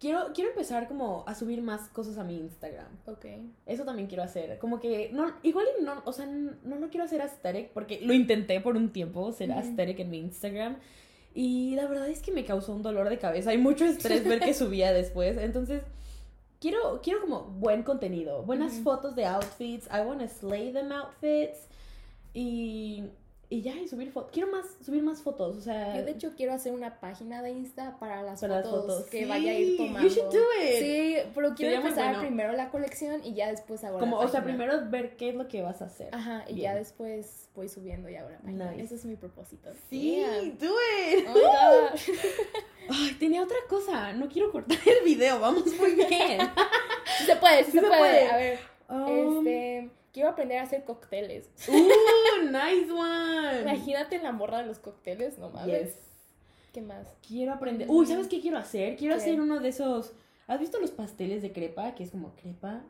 Quiero, quiero empezar como a subir más cosas a mi Instagram. Ok. Eso también quiero hacer. Como que, no, igual y no, o sea, no lo quiero hacer aesthetic porque lo intenté por un tiempo, ser Ujú. aesthetic en mi Instagram. Y la verdad es que me causó un dolor de cabeza y mucho estrés ver que subía después. Entonces, quiero, quiero como buen contenido, buenas fotos de outfits. I want to slay them outfits. Y, y ya, y subir fotos. Quiero más, subir más fotos. O sea, Yo de hecho quiero hacer una página de Insta para las, para las fotos, fotos. que Sí, vaya a ir tomando. You should do it. Sí, pero quiero empezar bueno. primero la colección y ya después hago la Como, o sea, primero ver qué es lo que vas a hacer. Ajá, y Bien. ya después voy subiendo y hago la página. Nice. Ese es mi propósito. Sí, Yeah. do it. Oh God. Ay, tenía otra cosa. No quiero cortar el video. Vamos muy bien. Sí se puede, sí, Sí se, se puede. puede. A ver, Um, este, quiero aprender a hacer cócteles. uh, nice one. Imagínate la morra de los cócteles, no mames. Yes. ¿Qué más? Quiero aprender. Uy, ¿sabes qué quiero hacer? Quiero ¿Qué? hacer uno de esos. ¿Has visto los pasteles de crepa? Que es como crepa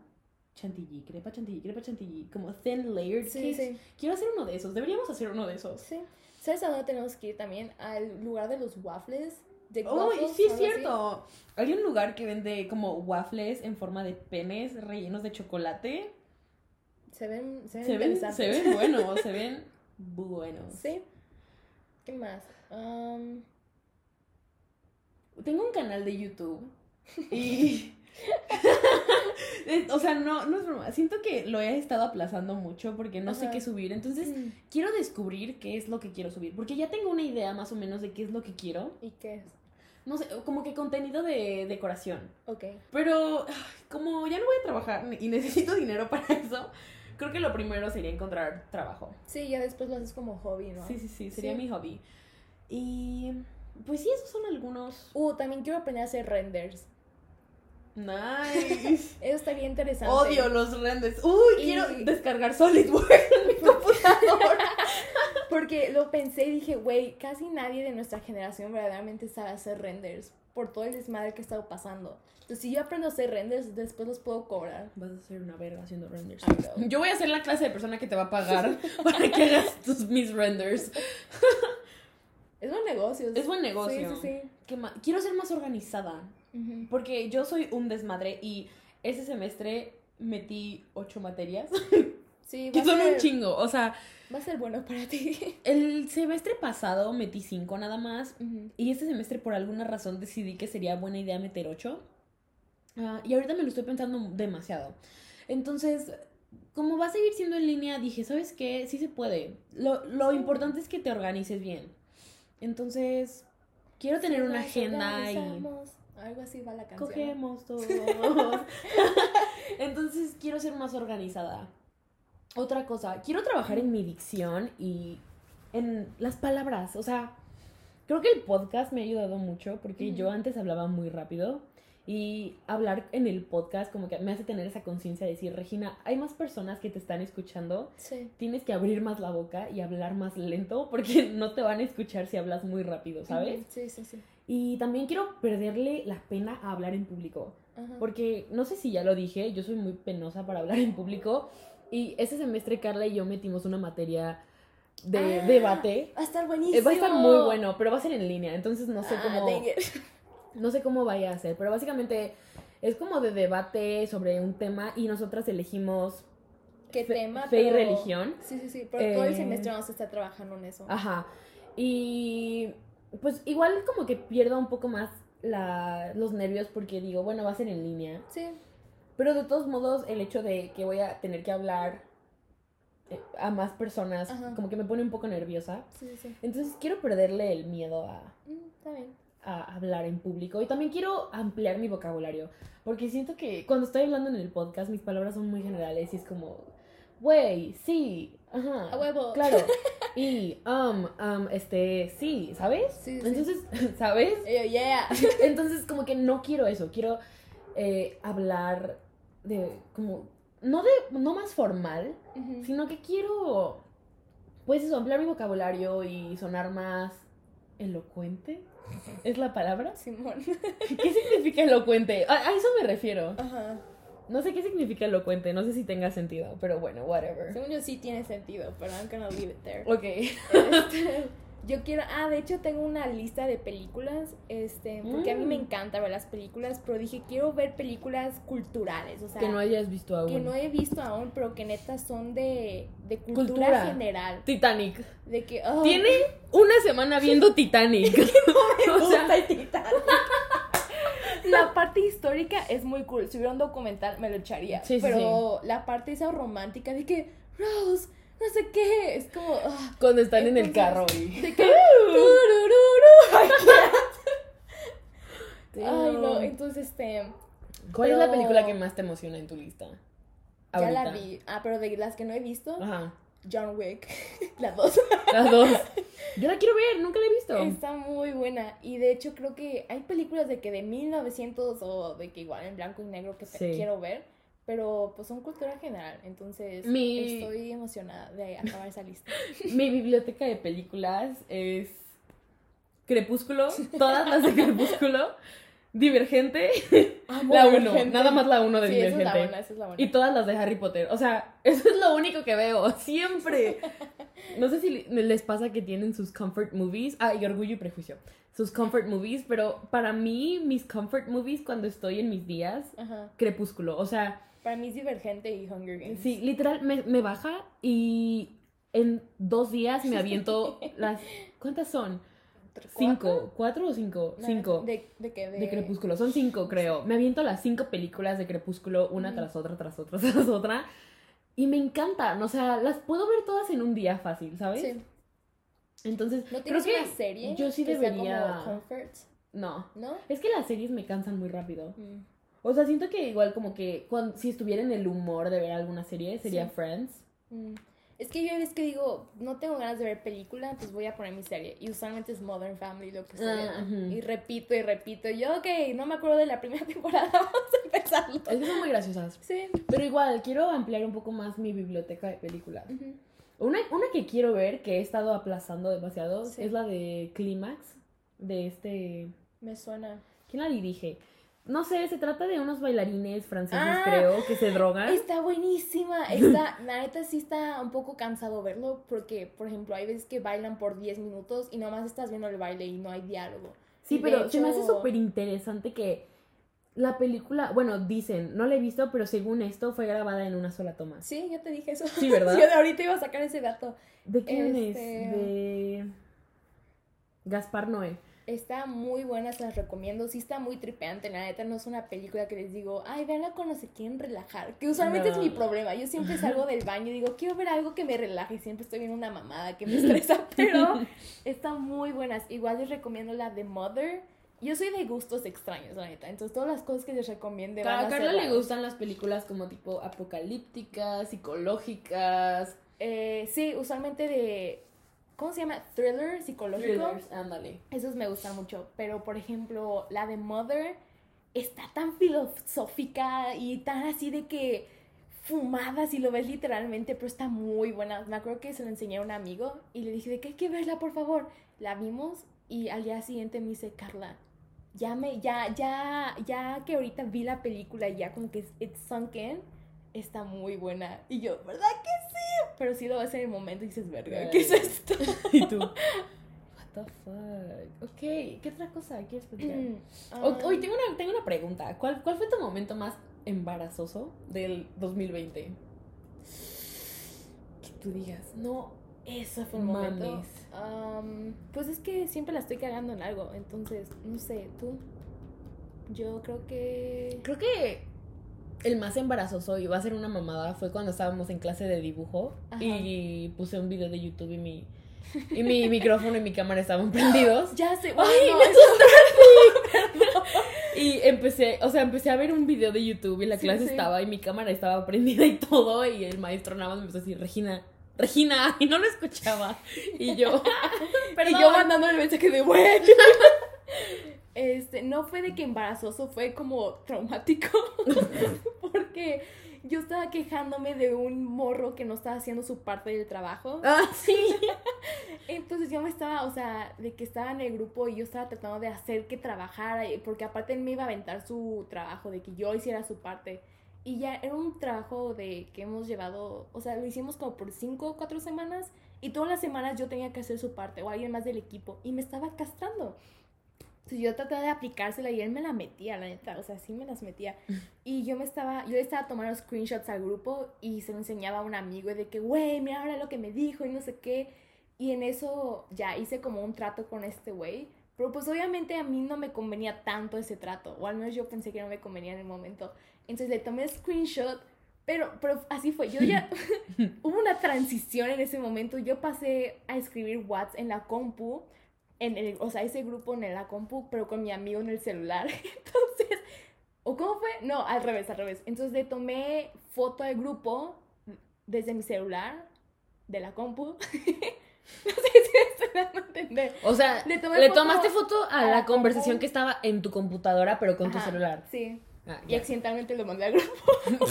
chantilly, crepa chantilly, crepa chantilly, como thin layered Sí, cakes. sí. Quiero hacer uno de esos. Deberíamos hacer uno de esos. Sí. ¿Sabes a dónde tenemos que ir también? Al lugar de los waffles. De Oh, waffles, sí es así. cierto. Hay un lugar que vende como waffles en forma de penes rellenos de chocolate. Se ven, se ven Se ven, se ven buenos, se ven buenos. Sí. ¿Qué más? Um, Tengo un canal de YouTube y o sea, no, no es broma. Siento que lo he estado aplazando mucho porque no sé qué subir. Entonces, Mm. quiero descubrir qué es lo que quiero subir. Porque ya tengo una idea más o menos de qué es lo que quiero. ¿Y qué es? No sé, como que contenido de decoración. Ok. Pero como ya no voy a trabajar y necesito dinero para eso, creo que lo primero sería encontrar trabajo. Sí, ya después lo haces como hobby, ¿no? Sí, sí, sí, sería Sí. mi hobby. Y pues sí, esos son algunos. Uh, también quiero aprender a hacer renders. Nice. Eso estaría interesante. Odio los renders. Uy, Y- quiero descargar SolidWorks en mi computadora. Porque lo pensé y dije, güey, casi nadie de nuestra generación verdaderamente sabe hacer renders por todo el desmadre que ha estado pasando. Entonces, si yo aprendo a hacer renders, después los puedo cobrar. Vas a ser una verga haciendo renders. Yo voy a ser la clase de persona que te va a pagar para que hagas tus mis renders. Es buen negocio. Es buen negocio. Sí, sí, ¿Qué ma- Quiero ser más organizada. sí. Ujú. Porque yo soy un desmadre y ese semestre metí ocho materias. Sí, Que va a, son un ser, chingo. O sea, va a ser bueno para ti. el semestre pasado metí cinco nada más. Ujú. Y este semestre por alguna razón decidí que sería buena idea meter ocho. Ah, y ahorita me lo estoy pensando demasiado. Entonces, como va a seguir siendo en línea, dije, ¿sabes qué? Sí se puede. Lo, lo Sí. importante es que te organices bien. Entonces, quiero tener una agenda y... Algo así va la canción. Cogemos todos. Entonces quiero ser más organizada. Otra cosa, quiero trabajar en mi dicción y en las palabras. O sea, creo que el podcast me ha ayudado mucho porque Ujú. yo antes hablaba muy rápido y hablar en el podcast como que me hace tener esa conciencia de decir, Regina, hay más personas que te están escuchando. Sí. Tienes que abrir más la boca y hablar más lento porque no te van a escuchar si hablas muy rápido, ¿sabes? Sí, sí, sí. Y también quiero perderle la pena a hablar en público. Ajá. Porque no sé si ya lo dije, yo soy muy penosa para hablar en público. Y ese semestre Carla y yo metimos una materia de Ah, debate. Va a estar buenísimo. Eh, Va a estar muy bueno, pero va a ser en línea, entonces no sé Ah, cómo no sé cómo vaya a ser, pero básicamente es como de debate sobre un tema y nosotras elegimos ¿Qué fe, tema? fe y religión. Sí, sí, sí. Pero todo el Eh, semestre vamos a estar trabajando en eso. Ajá. Y pues igual como que pierdo un poco más la, los nervios porque digo, bueno, va a ser en línea. Sí. Pero de todos modos, el hecho de que voy a tener que hablar eh, a más personas, Ajá. como que me pone un poco nerviosa. Sí, sí, sí. Entonces quiero perderle el miedo a, Mm, a hablar en público. Y también quiero ampliar mi vocabulario. Porque siento que cuando estoy hablando en el podcast, mis palabras son muy generales y es como, güey, sí, ajá. A huevo. Claro. Y, um, um, este, sí, ¿sabes? Sí, sí. Entonces, ¿sabes? Yo, yeah. Entonces, como que no quiero eso, quiero eh, hablar de, como, no de, no más formal, sino que quiero, pues eso, ampliar mi vocabulario y sonar más elocuente. ¿Es la palabra? Simón. ¿Qué significa elocuente? A, a eso me refiero. Ajá. No sé qué significa elocuente, no sé si tenga sentido, pero bueno, whatever. Según yo sí tiene sentido, pero I'm gonna leave it there. Ok. Este, yo quiero, ah, de hecho tengo una lista de películas, este, porque a mí me Mm. encanta ver las películas, pero dije quiero ver películas culturales, o sea, Que no hayas visto aún. que no he visto aún, pero que neta son de, de cultura, Cultura. general, Titanic. de que, oh, Tiene una semana viendo Titanic. o sea, la parte histórica es muy cool, si hubiera un documental me lo echaría, Sí, sí, pero la parte esa romántica de que, Rose, no sé qué, es como, ah, cuando están en el carro y... de que, ay no, entonces este... ¿Cuál es la película que más te emociona en tu lista? Ya la vi. Ah, pero de las que no he visto, Ajá. John Wick. la dos. Las dos. Yo la quiero ver, nunca la he visto. Está muy buena. Y de hecho creo que hay películas de que de 1900 o de que igual en blanco y negro que Sí. quiero ver. Pero pues son cultura general. Entonces Mi- estoy emocionada de acabar esa lista. Mi biblioteca de películas es Crepúsculo, todas las de Crepúsculo, Divergente, la 1, nada más la 1 de Sí, esa es Divergente. la buena, esa es la buena. Y todas las de Harry Potter. O sea, eso es lo único que veo, siempre. No sé si les pasa que tienen sus comfort movies. Ah, y Orgullo y Prejuicio. Sus comfort movies, pero para mí, mis comfort movies cuando estoy en mis días, Ajá. Crepúsculo. O sea, Para mí es Divergente y Hunger Games. sí, literal, me, me baja y en dos días me aviento las... ¿Cuántas son? Cinco, ¿cuatro o cinco? No, cinco. ¿De, de qué? De Crepúsculo, son cinco creo. Me aviento las cinco películas de Crepúsculo, una tras otra, tras otra, tras otra. Y me encantan, o sea, las puedo ver todas en un día fácil, ¿sabes? Sí. Entonces, ¿No creo que una serie? yo sí que sea debería... como comfort? No, ¿No? es que las series me cansan muy rápido. Mm. O sea, siento que igual como que cuando, si estuviera en el humor de ver alguna serie, sería Sí. Friends. Mm. Es que yo es que digo, no tengo ganas de ver película, entonces voy a poner mi serie. Y usualmente es Modern Family lo que estoy Ah, viendo. ujú. Y repito y repito. Yo, ok, no me acuerdo de la primera temporada, vamos a empezarlo. Es que son muy graciosas. Sí. Pero igual, quiero ampliar un poco más mi biblioteca de películas. Una, una que quiero ver, que he estado aplazando demasiado, Sí. es la de Clímax, de este... Me suena. ¿Quién la dirige? No sé, se trata de unos bailarines franceses, Ah, creo, que se drogan. Está buenísima. Está, la neta sí está un poco cansado verlo porque, por ejemplo, hay veces que bailan por 10 minutos y nomás estás viendo el baile y no hay diálogo. Sí, Y pero se me hace súper interesante que la película, bueno, dicen, no la he visto, pero según esto fue grabada en una sola toma. Sí, ya te dije eso. Sí, ¿verdad? Yo de ahorita iba a sacar ese dato. ¿De quién Este- es? De Gaspar Noé. Está muy buena, se las recomiendo. Sí está muy tripeante, la neta no es una película que les digo, ay, véanla cuando se quieren relajar. Que usualmente es mi problema. Yo siempre salgo del baño y digo, quiero ver algo que me relaje. y Siempre estoy viendo una mamada que me estresa, pero están muy buenas. Igual les recomiendo la de Mother. Yo soy de gustos extraños, la neta. Entonces todas las cosas que les recomiende van A a Carla le gustan las películas como tipo apocalípticas, psicológicas, Eh, sí, usualmente de... ¿Cómo se llama? Thriller psicológico. thrillers, ándale. Esos me gustan mucho, pero por ejemplo, la de Mother está tan filosófica y tan así de que fumada, si lo ves literalmente, pero está muy buena. Me acuerdo que se la enseñé a un amigo y le dije de que hay que verla, por favor. La vimos y al día siguiente me dice, Carla, ya me, ya, ya, ya que ahorita vi la película y ya como que it's sunk in, está muy buena. Y yo, ¿verdad que sí? Pero sí lo ves en el momento y dices, verga, ¿qué es esto? ¿Y tú? What the fuck? Ok, ¿qué otra cosa quieres platicar? Ah. O- Hoy tengo una, tengo una pregunta. ¿Cuál, ¿Cuál fue tu momento más embarazoso del 2020? Que tú digas, no, Eso fue un momento. Am, pues es que siempre la estoy cagando en algo, entonces, no sé, tú. Yo creo que. Creo que el más embarazoso y va a ser una mamada fue cuando estábamos en clase de dibujo Ajá. y puse un video de YouTube y mi, y mi micrófono y mi cámara estaban prendidos. Ya sé. ¡Ay, bueno, me eso- Y empecé, o sea, empecé a ver un video de YouTube y la Sí, clase sí. estaba y mi cámara estaba prendida y todo y el maestro nada más me empezó a decir, Regina, Regina, y no lo escuchaba. Y yo, y perdón. yo mandando el mensaje de bueno. Este, no fue de que embarazoso, fue como traumático. Porque yo estaba quejándome de un morro que no estaba haciendo su parte del trabajo. Ah, sí. Entonces yo me estaba, o sea, de que estaba en el grupo y yo estaba tratando de hacer que trabajara, porque aparte él me iba a aventar su trabajo, de que yo hiciera su parte. Y ya era un trabajo de que hemos llevado, o sea, lo hicimos como por cinco o cuatro semanas y todas las semanas yo tenía que hacer su parte o alguien más del equipo y me estaba castrando. Entonces yo trataba de aplicársela y él me la metía, la neta, o sea, sí me las metía. Y yo me estaba, yo le estaba tomando screenshots al grupo y se lo enseñaba a un amigo de que, güey, mira ahora lo que me dijo y no sé qué. Y en eso ya hice como un trato con este güey. Pero pues obviamente a mí no me convenía tanto ese trato. O al menos yo pensé que no me convenía en el momento. Entonces le tomé screenshot. Pero, pero así fue. Yo ya... hubo una transición en ese momento. Yo pasé a escribir Whats en la compu. En el, o sea, ese grupo en la compu, pero con mi amigo en el celular. Entonces... ¿O cómo fue? No, al revés, al revés. Entonces le tomé foto del grupo desde mi celular, de la compu. no sé si estoy dando a entender. O sea, Le le, tomé foto tomaste foto a, a la, la conversación compu. que estaba en tu computadora, pero con tu celular. Sí. Ah, Y accidentalmente lo mandé al grupo.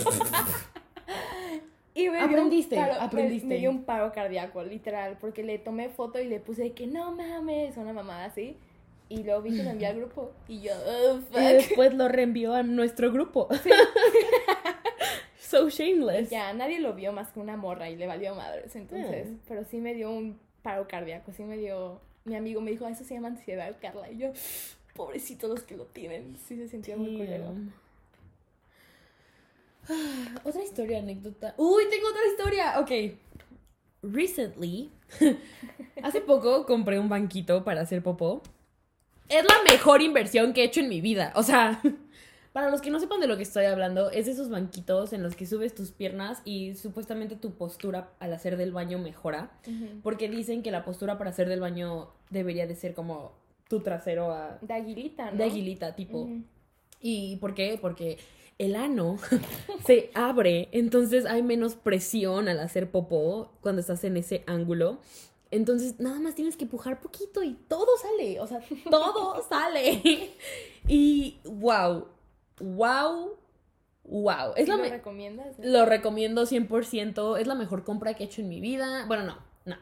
y me dio un Aprendiste, paro- me- aprendiste. Me, dio un paro cardíaco, literal, porque le tomé foto y le puse de que no mames, una mamada así. Y luego vi que lo envié al grupo y yo, oh, Y fuck. después lo reenvió a nuestro grupo. so shameless. Ya, nadie lo vio más que una morra y le valió madres, entonces. Mm. Pero sí me dio un paro cardíaco, sí me dio... Mi amigo me dijo, "Ah, eso se llama ansiedad, Carla. Y yo, pobrecitos los que lo tienen. Sí se sintió muy culero. Otra historia, anécdota. Uy, tengo otra historia. Ok. recently, hace poco compré un banquito para hacer popó. Es la mejor inversión que he hecho en mi vida. O sea, para los que no sepan de lo que estoy hablando, es esos banquitos en los que subes tus piernas y supuestamente tu postura al hacer del baño mejora. Porque dicen que la postura para hacer del baño debería de ser como tu trasero a... De aguilita, ¿no? De aguilita, tipo. ¿Y por qué? Porque el ano se abre, entonces hay menos presión al hacer popó cuando estás en ese ángulo. Entonces nada más tienes que pujar poquito y todo sale, o sea, todo sale. Y wow, wow, wow. Es ¿Lo la recomiendas? Lo recomiendo 100%, es la mejor compra que he hecho en mi vida. Bueno, no, no,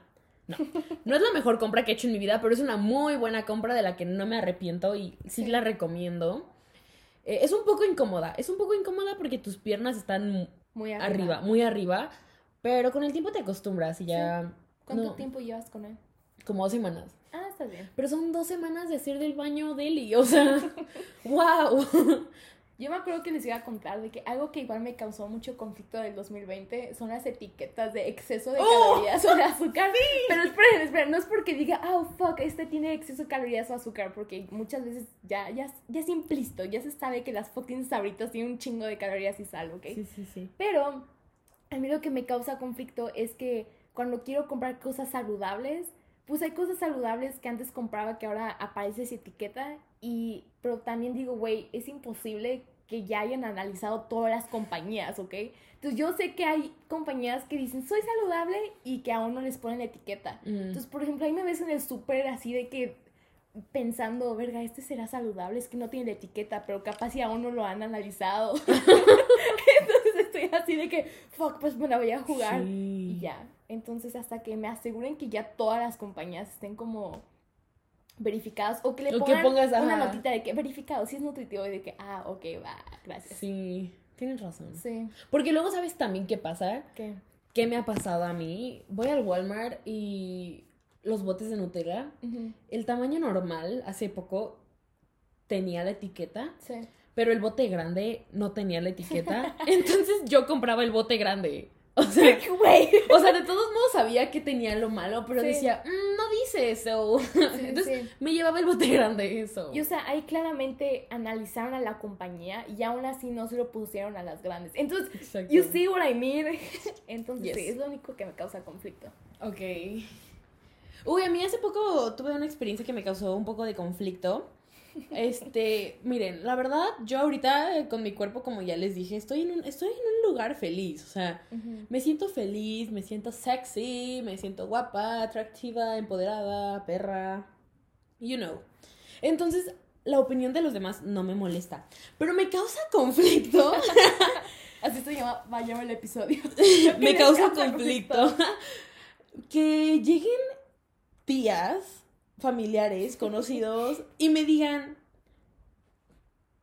no. No es la mejor compra que he hecho en mi vida, pero es una muy buena compra de la que no me arrepiento y sí, Sí. la recomiendo. Eh, es un poco incómoda, es un poco incómoda porque tus piernas están Muy arriba. arriba, muy arriba, pero con el tiempo te acostumbras y ya... ¿Cuánto no, tiempo llevas con él? Como dos semanas. Ah, estás bien. Pero son dos semanas de hacer del baño deli, o sea, wow. Yo me acuerdo que les iba a contar de que algo que igual me causó mucho conflicto del 2020 son las etiquetas de exceso de ¡Oh! calorías o de azúcar. Pero esperen, esperen, no es porque diga, oh fuck, este tiene exceso de calorías o azúcar, porque muchas veces ya, ya, ya es implícito, ya se sabe que las fucking sabritas tienen un chingo de calorías y sal, ¿ok? Sí, sí, sí. Pero a mí lo que me causa conflicto es que cuando quiero comprar cosas saludables, pues hay cosas saludables que antes compraba que ahora aparece esa etiqueta y pero también digo, güey, es imposible que ya hayan analizado todas las compañías, ¿ok? Entonces yo sé que hay compañías que dicen, soy saludable y que aún no les ponen la etiqueta. Mm. Entonces, por ejemplo, ahí me ves en el súper así de que pensando, verga, este será saludable, es que no tiene la etiqueta, pero capaz si aún no lo han analizado. Entonces estoy así de que, fuck, pues me la voy a jugar. Sí. Y ya. Entonces, hasta que me aseguren que ya todas las compañías estén como verificadas o que le O que pongan pongas, una ajá. notita de que verificado, si es nutritivo y de que, ah, ok, va, gracias. Sí, tienes razón. Sí. Porque luego, ¿sabes también qué pasa? ¿Qué? ¿Qué me ha pasado a mí? Voy al Walmart y los botes de Nutella, el tamaño normal, hace poco tenía la etiqueta, Sí. pero el bote grande no tenía la etiqueta. Entonces yo compraba el bote grande. O sea, Güey. o sea, de todos modos sabía que tenía lo malo, pero Sí. decía, "Mm, no dice eso. Entonces sí. me llevaba el bote grande, eso. Y o sea, ahí claramente analizaron a la compañía y aún así no se lo pusieron a las grandes. Entonces, you see what I mean. Entonces, Yes. sí, es lo único que me causa conflicto. Ok. Uy, a mí hace poco tuve una experiencia que me causó un poco de conflicto. Este, miren, la verdad, yo ahorita eh, con mi cuerpo, como ya les dije, estoy en un, estoy en un lugar feliz. O sea, me siento feliz, me siento sexy, me siento guapa, atractiva, empoderada, perra. You know. Entonces, la opinión de los demás no me molesta. Pero me causa conflicto. Así se llama, va a llamar el episodio. me causa conflicto que lleguen tías, familiares, conocidos y me digan,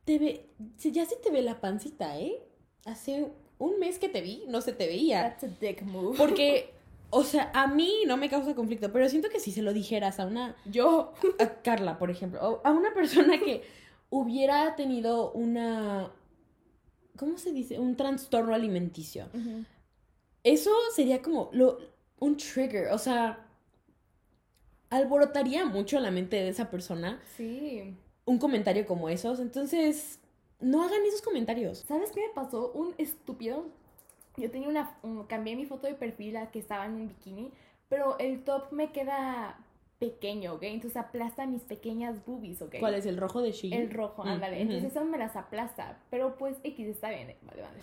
te ve, ya se te ve la pancita, ¿eh? Hace un mes que te vi, no se te veía. That's a dick move. Porque, o sea, a mí no me causa conflicto, pero siento que si se lo dijeras a una, yo, a Carla, por ejemplo, a una persona que hubiera tenido una, ¿cómo se dice? Un trastorno alimenticio. Eso sería como lo, un trigger, o sea, alborotaría mucho la mente de esa persona sí. un comentario como esos. Entonces, no hagan esos comentarios. ¿Sabes qué me pasó? Un estúpido. Yo tenía una. un- cambié mi foto de perfil a que estaba en un bikini, pero el top me queda pequeño, ¿ok? Entonces aplasta mis pequeñas boobies, ¿ok? ¿Cuál es el rojo de Shein? El rojo, Mm, ándale. ujú. Entonces eso me las aplasta. Pero pues X está bien, eh, vale, vale.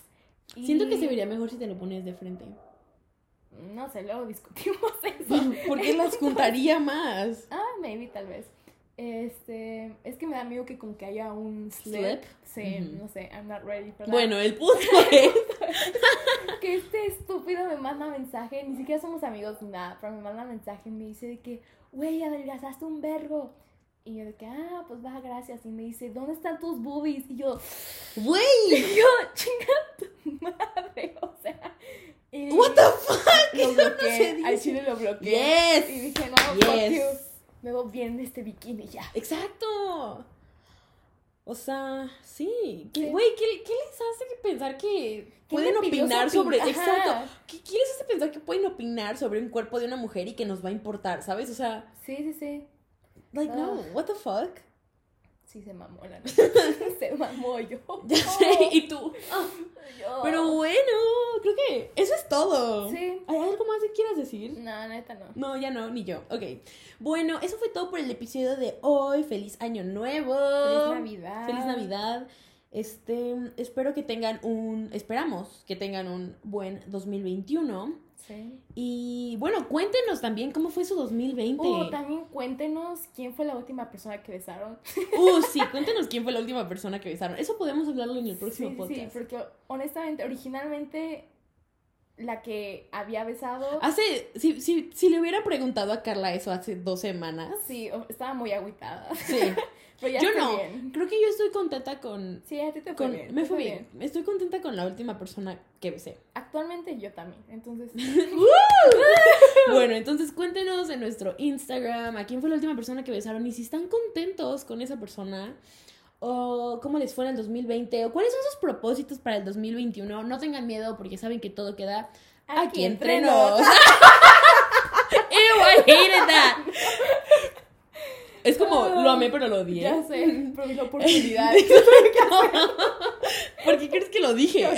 Y- Siento que se vería mejor si te lo pones de frente. No sé, luego discutimos eso. Porque las juntaría más. Ah, maybe, tal vez. Este, es que me da miedo que como que haya un slip. Slip. Sí, no sé, I'm not ready for that. Bueno, el punto es. que este estúpido me manda mensaje, ni siquiera somos amigos ni nada, pero me manda mensaje y me dice de que, güey, adelgazaste un vergo. Y yo de que, ah, pues va, gracias. Y me dice, ¿dónde están tus boobies? Y yo, ¡Güey! y yo, chinga tu madre, o sea. Y ¿What the fuck? Lo no bloqueé, dice. al chile lo bloqueé. Yes. Y dije, no, fuck Yes. you. Me veo bien en este bikini ya. Exacto. O sea, sí. ¿Qué-. Güey, ¿qué, qué les hace pensar que pueden opinar sobre... Ajá. Exacto. ¿Qué, ¿Qué les hace pensar que pueden opinar sobre un cuerpo de una mujer y que nos va a importar, ¿sabes? O sea, Sí, sí, sí. like, no, Ah. what the fuck? Sí, se mamó la neta. Se mamó yo. Ya sé, y tú... Yo. Pero bueno, creo que eso es todo. Sí. ¿Hay algo más que quieras decir? No, neta no. No, ya no, ni yo. Ok. Bueno, eso fue todo por el episodio de hoy. Feliz año nuevo. Feliz Navidad. Feliz Navidad. Este, espero que tengan un, esperamos que tengan un buen 2021. Sí. Y bueno, cuéntenos también cómo fue su 2020. Uh, también cuéntenos quién fue la última persona que besaron. Uh, sí, cuéntenos quién fue la última persona que besaron. Eso podemos hablarlo en el próximo sí, podcast. sí, porque honestamente, originalmente la que había besado, Hace, si, si, si le hubiera preguntado a Carla eso hace dos semanas. sí, estaba muy agüitada. Sí. Pero ya yo no. bien. Creo que yo estoy contenta con, Sí, a ti te fue con- bien. me fue bien. Estoy contenta con la última persona que besé. Actualmente yo también. Entonces, Bueno, entonces cuéntenos en nuestro Instagram a quién fue la última persona que besaron y si están contentos con esa persona o cómo les fue en el 2020 o cuáles son sus propósitos para el 2021. No tengan miedo porque saben que todo queda aquí, entre nos. Ew, I hated that. Es como lo amé pero lo odié. ya sé, pero la oportunidad. ¿Por qué crees que lo dije?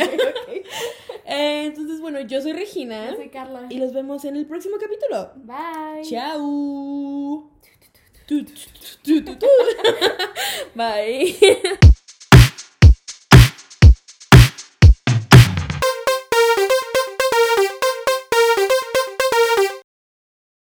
Eh, entonces, bueno, yo soy Regina Yo soy Carla. y los vemos en el próximo capítulo. Bye. Chao. Tu, tu, tu, tu, tu. Bye.